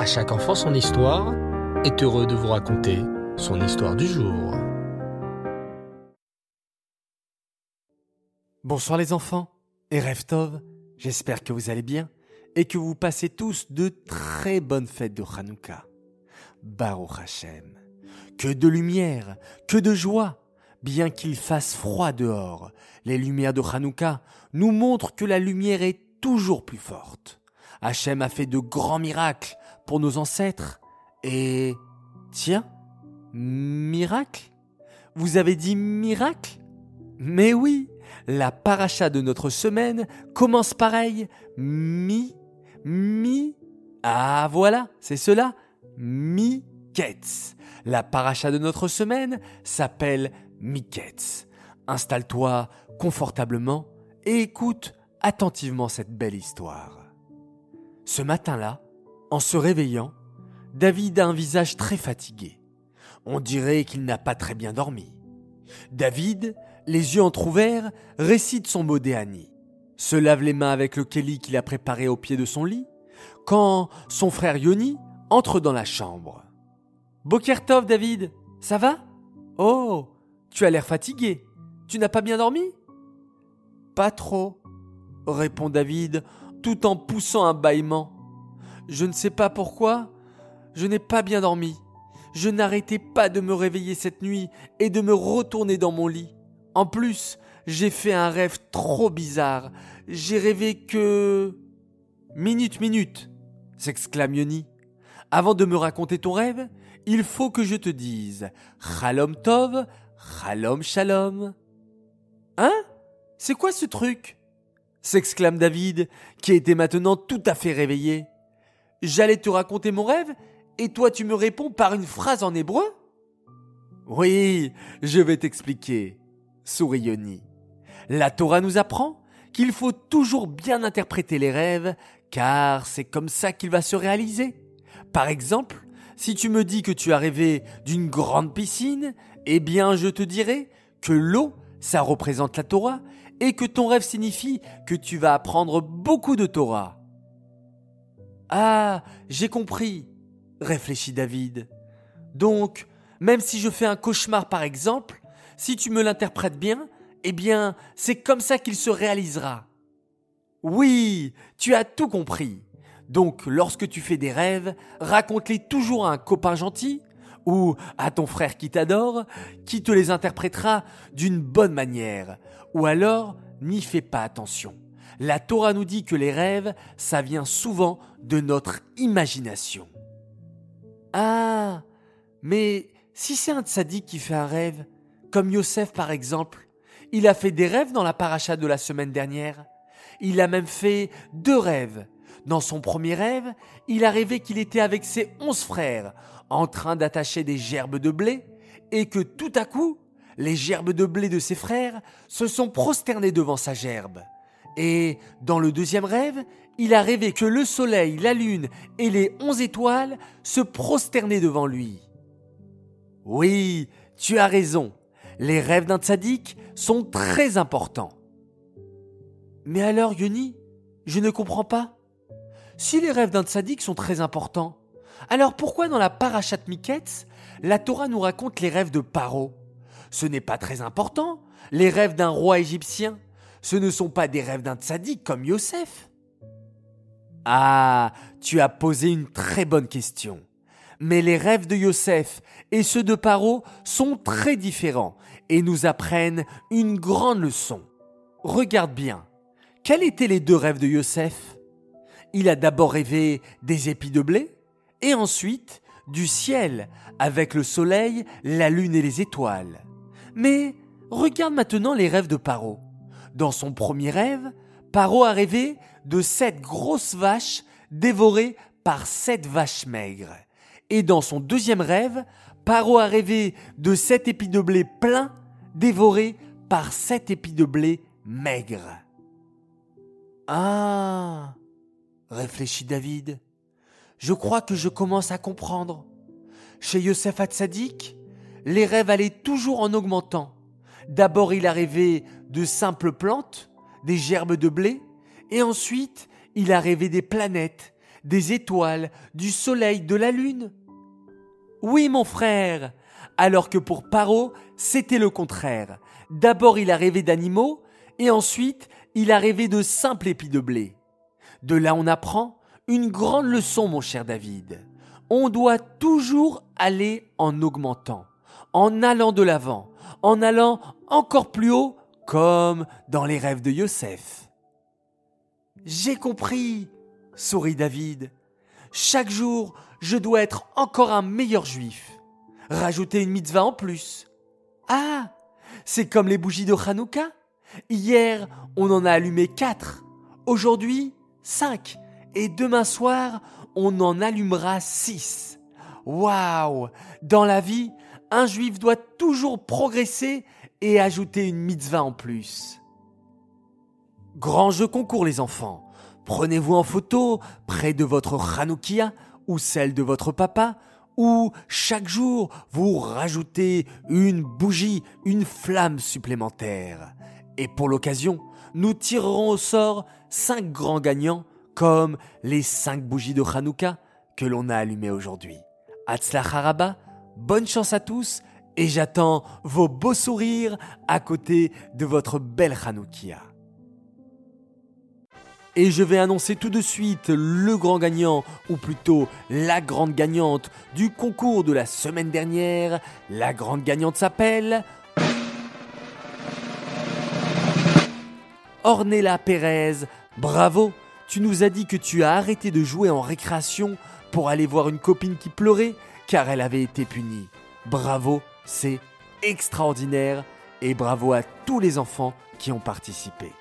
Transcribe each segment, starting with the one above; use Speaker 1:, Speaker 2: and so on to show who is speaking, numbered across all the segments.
Speaker 1: À chaque enfant son histoire est heureux de vous raconter son histoire du jour.
Speaker 2: Bonsoir les enfants et Reftov, j'espère que vous allez bien et que vous passez tous de très bonnes fêtes de Hanouka. Baruch Hashem. Que de lumière, que de joie, bien qu'il fasse froid dehors. Les lumières de Hanouka nous montrent que la lumière est toujours plus forte. Hachem a fait de grands miracles pour nos ancêtres. Et... Tiens, miracle? Vous avez dit miracle? Mais oui, la paracha de notre semaine commence pareil. Mi, mi... Ah voilà, c'est cela. Miketz. La paracha de notre semaine s'appelle Miketz. Installe-toi confortablement et écoute attentivement cette belle histoire. Ce matin-là, en se réveillant, David a un visage très fatigué. On dirait qu'il n'a pas très bien dormi. David, les yeux entr'ouverts, récite son modéani, se lave les mains avec le kéli qu'il a préparé au pied de son lit, quand son frère Yoni entre dans la chambre. Bokertov, David, ça va? Oh, tu as l'air fatigué. Tu n'as pas bien dormi? Pas trop, répond David tout en poussant un bâillement. Je ne sais pas pourquoi, je n'ai pas bien dormi. Je n'arrêtais pas de me réveiller cette nuit et de me retourner dans mon lit. En plus, j'ai fait un rêve trop bizarre. J'ai rêvé que... Minute, minute, s'exclame Yoni. Avant de me raconter ton rêve, il faut que je te dise Chalom Tov, Chalom Shalom. Hein? C'est quoi ce truc? S'exclame David, qui était maintenant tout à fait réveillé. J'allais te raconter mon rêve, et toi tu me réponds par une phrase en hébreu? Oui, je vais t'expliquer, sourit Yoni. La Torah nous apprend qu'il faut toujours bien interpréter les rêves, car c'est comme ça qu'il va se réaliser. Par exemple, si tu me dis que tu as rêvé d'une grande piscine, eh bien je te dirai que l'eau, ça représente la Torah, et que ton rêve signifie que tu vas apprendre beaucoup de Torah. Ah, j'ai compris, réfléchit David. Donc, même si je fais un cauchemar par exemple, si tu me l'interprètes bien, eh bien, c'est comme ça qu'il se réalisera. Oui, tu as tout compris. Donc, lorsque tu fais des rêves, raconte-les toujours à un copain gentil ou à ton frère qui t'adore, qui te les interprétera d'une bonne manière. Ou alors, n'y fais pas attention. La Torah nous dit que les rêves, ça vient souvent de notre imagination. Ah, mais si c'est un tzaddik qui fait un rêve, comme Yosef par exemple, il a fait des rêves dans la paracha de la semaine dernière. Il a même fait deux rêves. Dans son premier rêve, il a rêvé qu'il était avec ses onze frères, en train d'attacher des gerbes de blé, et que tout à coup, les gerbes de blé de ses frères se sont prosternées devant sa gerbe. Et dans le deuxième rêve, il a rêvé que le soleil, la lune et les onze étoiles se prosternaient devant lui. Oui, tu as raison, les rêves d'un tzaddik sont très importants. Mais alors, Yoni, je ne comprends pas. Si les rêves d'un tzaddik sont très importants, alors pourquoi dans la Parashat Miketz, la Torah nous raconte les rêves de Paro? Ce n'est pas très important. Les rêves d'un roi égyptien, ce ne sont pas des rêves d'un tzaddik comme Yosef. Ah, tu as posé une très bonne question. Mais les rêves de Yosef et ceux de Paro sont très différents et nous apprennent une grande leçon. Regarde bien. Quels étaient les deux rêves de Yosef? Il a d'abord rêvé des épis de blé, et ensuite du ciel, avec le soleil, la lune et les étoiles. Mais regarde maintenant les rêves de Paro. Dans son premier rêve, Paro a rêvé de sept grosses vaches dévorées par sept vaches maigres. Et dans son deuxième rêve, Paro a rêvé de sept épis de blé pleins dévorés par sept épis de blé maigres. Ah réfléchit David. Je crois que je commence à comprendre. Chez Yosef Hatzadik, les rêves allaient toujours en augmentant. D'abord, il a rêvé de simples plantes, des gerbes de blé, et ensuite, il a rêvé des planètes, des étoiles, du soleil, de la lune Oui, mon frère, alors que pour Paro, c'était le contraire. D'abord il a rêvé d'animaux, et ensuite il a rêvé de simples épis de blé. De là on apprend une grande leçon, mon cher David. On doit toujours aller en augmentant, en allant de l'avant, en allant encore plus haut, comme dans les rêves de Yosef. J'ai compris, sourit David. Chaque jour, je dois être encore un meilleur juif. Rajouter une mitzvah en plus. Ah, c'est comme les bougies de Hanouka. Hier, on en a allumé quatre. Aujourd'hui, cinq. Et demain soir, on en allumera six. Waouh Dans la vie, un juif doit toujours progresser et ajouter une mitzvah en plus. Grand jeu concours les enfants. Prenez-vous en photo près de votre Hanoukia ou celle de votre papa ou chaque jour vous rajoutez une bougie, une flamme supplémentaire. Et pour l'occasion, nous tirerons au sort cinq grands gagnants comme les cinq bougies de Hanouka que l'on a allumées aujourd'hui. Atzlach Haraba, bonne chance à tous et j'attends vos beaux sourires à côté de votre belle Hanoukia. Et je vais annoncer tout de suite le grand gagnant, ou plutôt la grande gagnante du concours de la semaine dernière. La grande gagnante s'appelle... Ornella Pérez. Bravo, tu nous as dit que tu as arrêté de jouer en récréation pour aller voir une copine qui pleurait car elle avait été punie. Bravo, c'est extraordinaire et bravo à tous les enfants qui ont participé.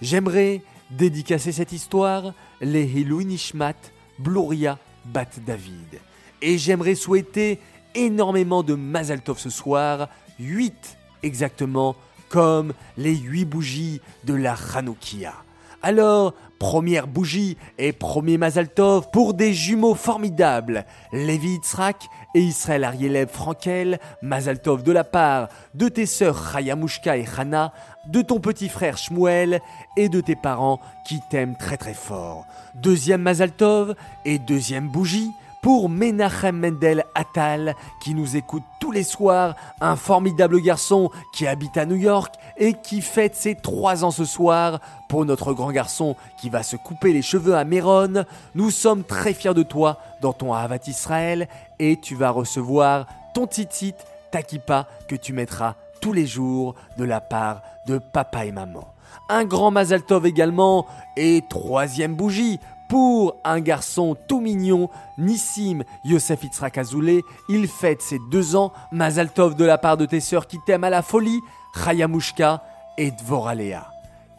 Speaker 2: J'aimerais dédicacer cette histoire les Nishmat Bluria Bat David. Et j'aimerais souhaiter énormément de Mazaltov ce soir, 8 exactement, comme les 8 bougies de la Hanoukia. Alors, première bougie et premier Mazaltov pour des jumeaux formidables, Lévi Itzrak et Israël Arielev Frankel, Mazaltov de la part de tes sœurs Chayamushka et Hana, de ton petit frère Shmuel et de tes parents qui t'aiment très très fort. Deuxième Mazaltov et deuxième bougie pour Menachem Mendel Attal qui nous écoute tous les soirs, un formidable garçon qui habite à New York et qui fête ses trois ans ce soir. Pour notre grand garçon qui va se couper les cheveux à Méron, nous sommes très fiers de toi dans ton Havat Israël et tu vas recevoir ton titit, ta que tu mettras tous les jours de la part de papa et maman. Un grand Mazal Tov également et troisième bougie pour un garçon tout mignon, Nissim Yosef Itzrak Azoulay, il fête ses deux ans, Mazal Tov de la part de tes sœurs qui t'aiment à la folie, Chayamushka et Dvoralea.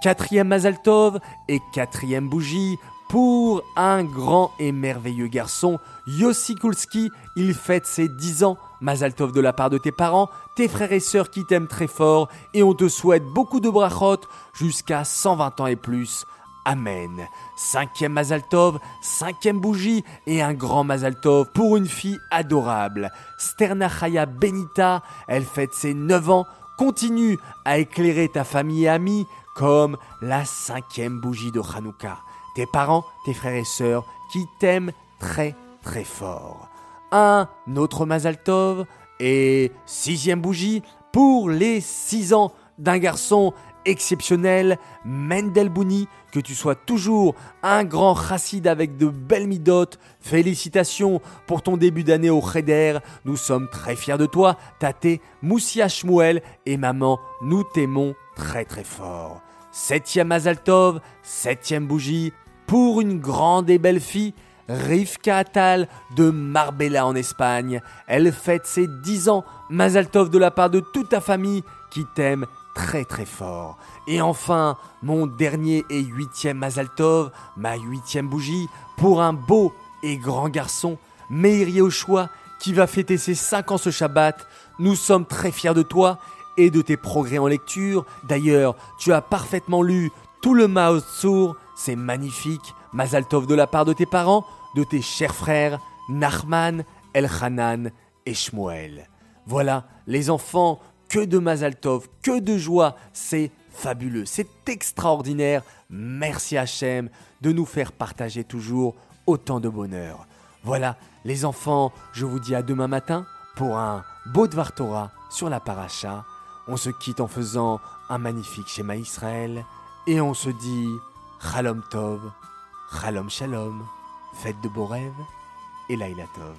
Speaker 2: Quatrième Mazal Tov et quatrième bougie pour un grand et merveilleux garçon, Yossi Kulski, il fête ses dix ans, Mazaltov de la part de tes parents, tes frères et sœurs qui t'aiment très fort, et on te souhaite beaucoup de brachot jusqu'à 120 ans et plus. Amen. Cinquième Mazaltov, cinquième bougie et un grand Mazaltov pour une fille adorable. Sternachaya Benita, elle fête ses 9 ans, continue à éclairer ta famille et amis comme la cinquième bougie de Hanouka. Tes parents, tes frères et sœurs qui t'aiment très très fort. Un autre Mazaltov et sixième bougie pour les 6 ans d'un garçon exceptionnel, Mendel Bouni, que tu sois toujours un grand chassid avec de belles midotes. Félicitations pour ton début d'année au Cheder. Nous sommes très fiers de toi, Tate, Moussia Shmuel et maman, nous t'aimons très très fort. Septième Azaltov, septième bougie, pour une grande et belle fille, Rivka Atal de Marbella en Espagne. Elle fête ses 10 ans, Mazaltov de la part de toute ta famille qui t'aime très très fort. Et enfin, mon dernier et huitième Mazaltov, ma huitième bougie, pour un beau et grand garçon, Meir Yehoshua, qui va fêter ses 5 ans ce Shabbat. Nous sommes très fiers de toi et de tes progrès en lecture. D'ailleurs, tu as parfaitement lu tout le Mao Tsur, c'est magnifique. Mazaltov de la part de tes parents, de tes chers frères, Nachman, Elchanan et Shmuel. Voilà, les enfants, que de Mazaltov, que de joie, c'est fabuleux, c'est extraordinaire. Merci Hachem de nous faire partager toujours autant de bonheur. Voilà, les enfants, je vous dis à demain matin pour un beau Dvar Torah sur la paracha. On se quitte en faisant un magnifique schéma Israël et on se dit Chalom Tov, Chalom Shalom, faites de beaux rêves et Laila Tov.